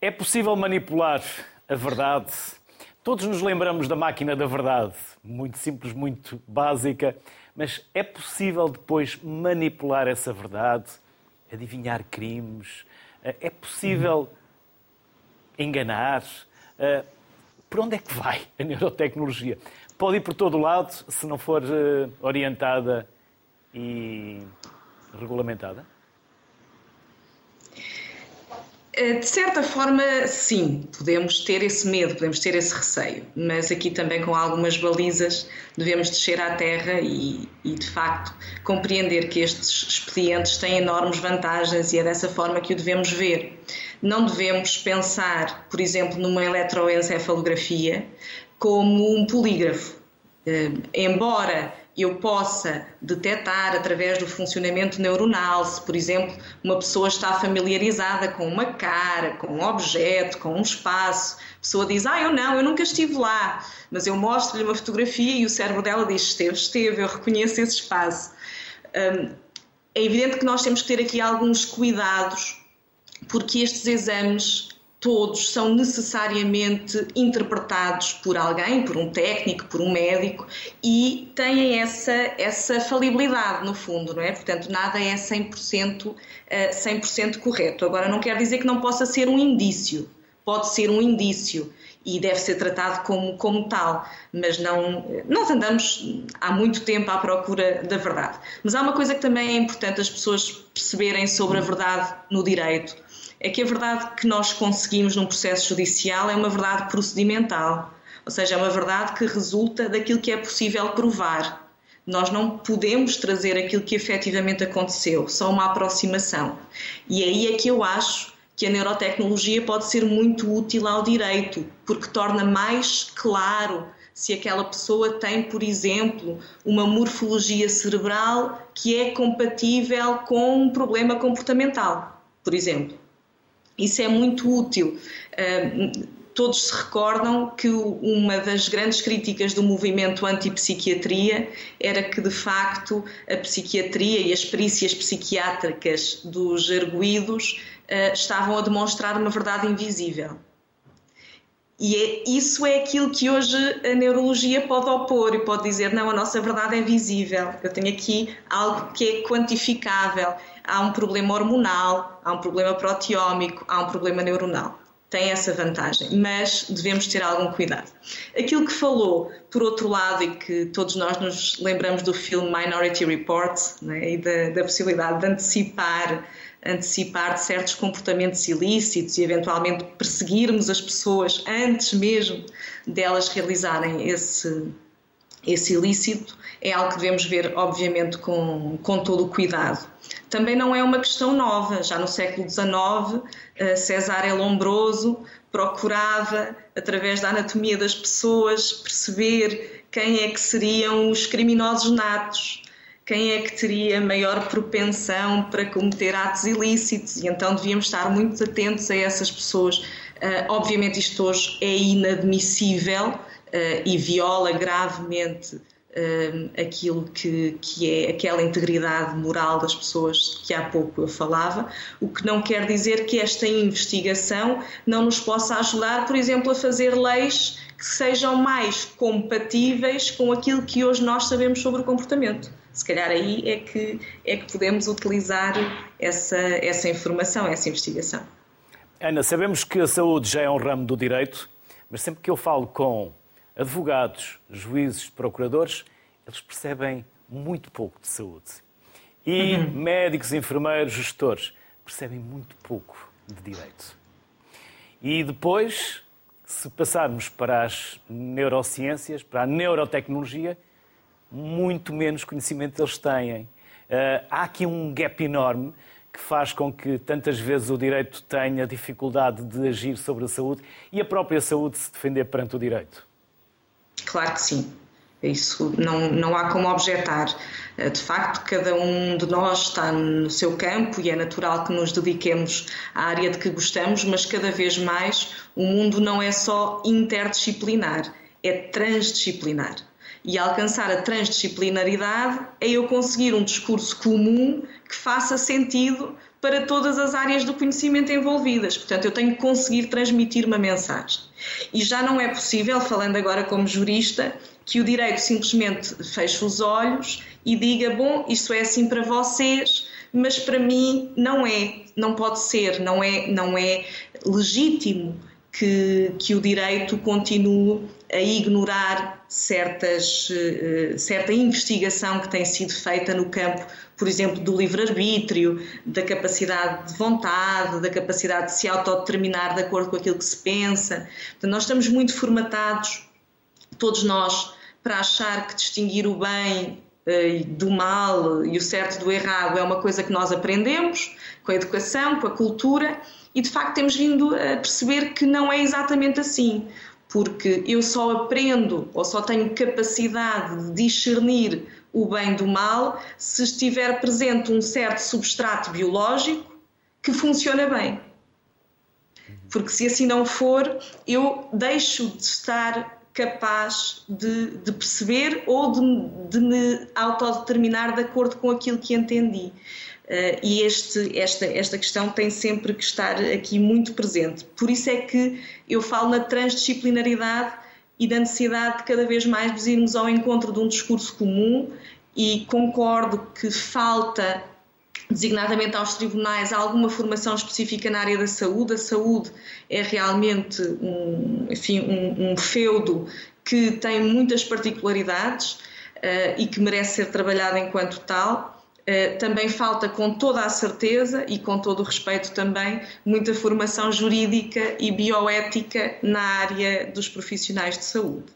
É possível manipular a verdade? Todos nos lembramos da máquina da verdade, muito simples, muito básica, mas é possível depois manipular essa verdade, adivinhar crimes? É possível enganar? Por onde é que vai a neurotecnologia? Pode ir por todo lado se não for eh, orientada e regulamentada? Eh, de certa forma, sim, podemos ter esse medo, podemos ter esse receio, mas aqui também com algumas balizas devemos descer à terra e, e, de facto compreender que estes expedientes têm enormes vantagens e é dessa forma que o devemos ver. Não devemos pensar, por exemplo, numa eletroencefalografia como um polígrafo. Eh, embora eu possa detectar através do funcionamento neuronal se, por exemplo, uma pessoa está familiarizada com uma cara, com um objeto, com um espaço. A pessoa diz: Ah, eu não, eu nunca estive lá, mas eu mostro-lhe uma fotografia e o cérebro dela diz: Esteve, esteve, eu reconheço esse espaço. Hum, é evidente que nós temos que ter aqui alguns cuidados, porque estes exames todos são necessariamente interpretados por alguém, por um técnico, por um médico e têm essa, essa falibilidade no fundo, não é? Portanto, nada é 100%, 100 eh, correto. Agora, não quer dizer que não possa ser um indício, pode ser um indício e deve ser tratado como, como tal, mas não, nós andamos há muito tempo à procura da verdade. Mas há uma coisa que também é importante as pessoas perceberem sobre a verdade no direito é que a verdade que nós conseguimos num processo judicial é uma verdade procedimental, ou seja, é uma verdade que resulta daquilo que é possível provar. Nós não podemos trazer aquilo que efetivamente aconteceu, só uma aproximação. E aí é que eu acho que a neurotecnologia pode ser muito útil ao direito, porque torna mais claro se aquela pessoa tem, por exemplo, uma morfologia cerebral que é compatível com um problema comportamental, por exemplo. Isso é muito útil. Todos se recordam que uma das grandes críticas do movimento antipsiquiatria era que, de facto, a psiquiatria e as perícias psiquiátricas dos arguídos ah, estavam a demonstrar uma verdade invisível. E é, isso é aquilo que hoje a neurologia pode opor e pode dizer: não, a nossa verdade é visível. Eu tenho aqui algo que é quantificável há um problema hormonal, há um problema proteómico, há um problema neuronal. Tem essa vantagem, mas devemos ter algum cuidado. Aquilo que falou, por outro lado, e que todos nós nos lembramos do filme Minority Report né, e da, da possibilidade de antecipar antecipar de certos comportamentos ilícitos e eventualmente perseguirmos as pessoas antes mesmo delas realizarem esse, esse ilícito, é algo que devemos ver, obviamente, com, com todo o cuidado também não é uma questão nova. Já no século XIX, eh, Cesare Lombroso procurava, através da anatomia das pessoas, perceber quem é que seriam os criminosos natos, quem é que teria maior propensão para cometer atos ilícitos, e então devíamos estar muito atentos a essas pessoas. Uh, obviamente, isto hoje é inadmissível uh, e viola gravemente aquilo que, que é aquela integridade moral das pessoas que há pouco eu falava, o que não quer dizer que esta investigação não nos possa ajudar, por exemplo, a fazer leis que sejam mais compatíveis com aquilo que hoje nós sabemos sobre o comportamento. Se calhar aí é que, é que podemos utilizar essa, essa informação, essa investigação. Ana, sabemos que a saúde já é um ramo do direito, mas sempre que eu falo com advogados, juízes, procuradores, eles percebem muito pouco de saúde. E uhum. médicos, enfermeiros, gestores percebem muito pouco de direito. E depois, se passarmos para as neurociências, para a neurotecnologia, muito menos conhecimento eles têm. Uh, há aqui um gap enorme que faz com que tantas vezes o direito tenha dificuldade de agir sobre a saúde e a própria saúde se defender perante o direito. Claro que sim. Isso não, não há como objetar. Eh, de facto, cada um de nós está no seu campo e é natural que nos dediquemos à área de que gostamos, mas cada vez mais o mundo não é só interdisciplinar, é transdisciplinar. E alcançar a transdisciplinaridade é eu conseguir um discurso comum que faça sentido para todas as áreas do conhecimento envolvidas. Portanto, eu tenho que conseguir transmitir uma mensagem. E já não é possível, falando agora como jurista, que o direito simplesmente feche os olhos e diga: bom, isto é assim para vocês, mas para mim não é, não pode ser, não é, não é legítimo que, que o direito continue a ignorar certas, uh, certa investigação que tem sido feita no campo, por exemplo, do livre-arbítrio, da capacidade de vontade, da capacidade de se autodeterminar de acordo com aquilo que se pensa. Portanto, nós estamos muito formatados, todos nós, para achar que distinguir o bem uh, do mal e o certo do errado é uma coisa que nós aprendemos com a educação, com a cultura, e de facto temos vindo a perceber que não é exatamente assim porque eu só aprendo ou só tenho capacidade de discernir o bem do mal se estiver presente um certo substrato biológico que funciona bem. Porque se assim não for, eu deixo de estar capaz de, de perceber ou de, de me autodeterminar de acordo com aquilo que entendi. Uh, e este, esta, esta questão tem sempre que estar aqui muito presente. Por isso é que eu falo na transdisciplinaridade e da necessidade de cada vez mais irmos ao encontro de um discurso comum e concordo que falta designadamente aos tribunais alguma formação específica na área da saúde. A saúde é realmente um, enfim, um, um feudo que tem muitas particularidades uh, e que merece ser trabalhado enquanto tal. Eh, também falta, com toda a certeza e com todo o respeito também, muita formação jurídica e bioética na área dos profissionais de saúde.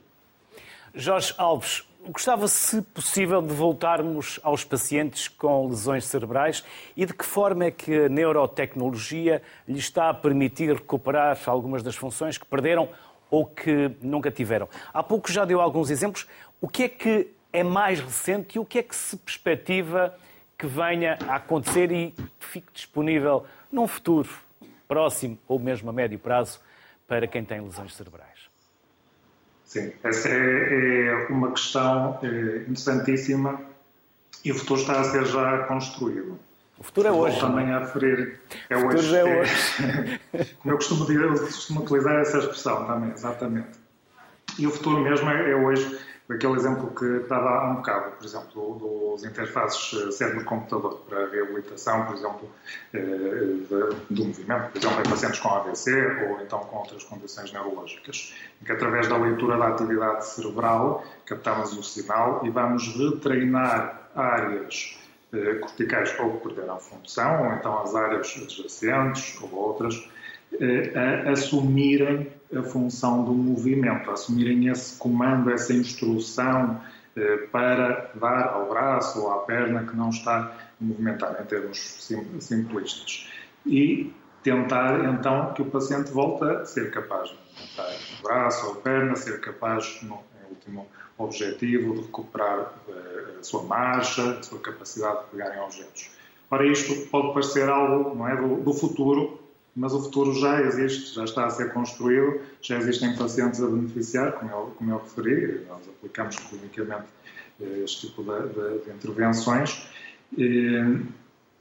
Jorge Alves, gostava, se possível, de voltarmos aos pacientes com lesões cerebrais e de que forma é que a neurotecnologia lhe está a permitir recuperar algumas das funções que perderam ou que nunca tiveram. Há pouco já deu alguns exemplos. O que é que é mais recente e o que é que se perspectiva que venha a acontecer e fique disponível num futuro próximo ou mesmo a médio prazo para quem tem lesões cerebrais? Sim, essa é, é uma questão é, interessantíssima e o futuro está a ser já construído. O futuro é hoje. Vou também a referir. É o hoje. É hoje. É, como eu costumo, dizer, eu costumo utilizar essa expressão também, exatamente. E o futuro mesmo é, é hoje aquele exemplo que dava há um bocado, por exemplo, dos interfaces eh, cérebro-computador para a reabilitação, por exemplo, eh, do movimento, por exemplo, em pacientes com AVC ou então com outras condições neurológicas, em que através da leitura da atividade cerebral captamos o sinal e vamos retreinar áreas eh, corticais ou que perderam função, ou então as áreas adjacentes ou outras, a assumirem a função do movimento, assumirem esse comando, essa instrução eh, para dar ao braço ou à perna que não está movimentada, em termos simplistas. E tentar então que o paciente volte a ser capaz de movimentar o braço ou a perna, ser capaz, no último objetivo, de recuperar eh, a sua marcha, a sua capacidade de pegar em objetos. Ora, isto pode parecer algo não é, do, do futuro, mas o futuro já existe, já está a ser construído, já existem pacientes a beneficiar, como eu, como eu referi, nós aplicamos clinicamente eh, este tipo de, de, de intervenções. E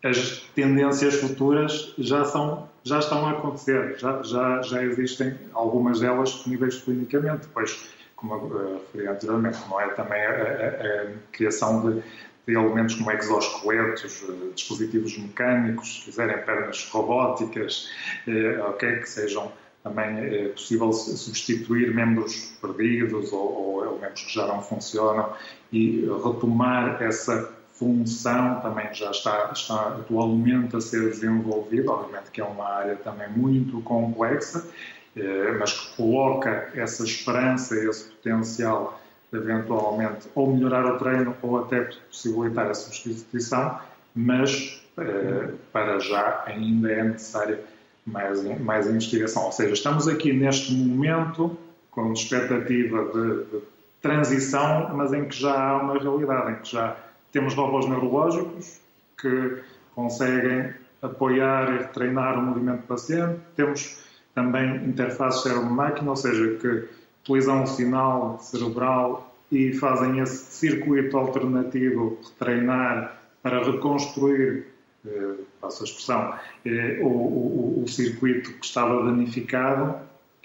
as tendências futuras já, são, já estão a acontecer, já, já, já existem algumas delas disponíveis clinicamente, pois, como eu referi anteriormente, não é também a, a, a criação de de elementos como exoesqueletos, eh, dispositivos mecânicos, se quiserem pernas robóticas, eh, okay, que sejam também é possível substituir membros perdidos ou, ou elementos que já não funcionam. E retomar essa função também já está, está atualmente a ser desenvolvida, obviamente que é uma área também muito complexa, mas que coloca essa esperança, esse potencial eventualmente ou melhorar o treino ou até possibilitar a substituição, mas eh, para já ainda é necessária mais, mais investigação. Ou seja, estamos aqui neste momento com expectativa de, de transição, mas em que já há uma realidade, em que já temos robôs neurológicos que conseguem apoiar e treinar o movimento do paciente, temos também interfaces cérebro-máquina, ou seja, que um sinal cerebral e fazem esse circuito alternativo, retreinar para reconstruir, eh, passo a expressão, eh, o, o, o circuito que estava danificado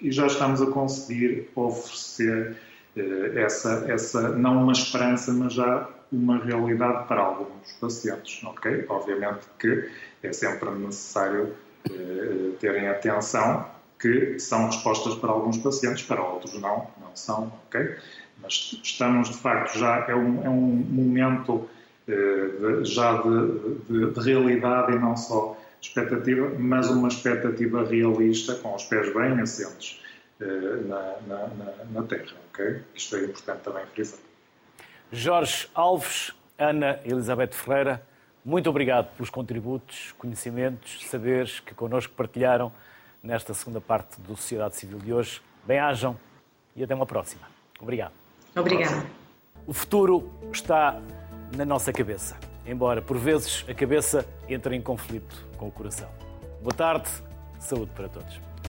e já estamos a conseguir oferecer eh, essa, essa, não uma esperança, mas já uma realidade para alguns pacientes, ok? Obviamente que é sempre necessário eh, terem atenção que são respostas para alguns pacientes, para outros não, não são, ok? Mas estamos, de facto, já é um, é um momento eh, de, já de, de, de, realidade e não só expectativa, mas uma expectativa realista, com os pés bem assentes eh, na, na, na, na Terra, ok? Isto é importante também frisar. Jorge Alves, Ana Elizabeth Ferreira, muito obrigado pelos contributos, conhecimentos, saberes que connosco partilharam nesta segunda parte do Sociedade Civil de hoje. Bem-ajam e até uma próxima. Obrigado. Obrigado. O futuro está na nossa cabeça, embora por vezes a cabeça entre em conflito com o coração. Boa tarde, saúde para todos.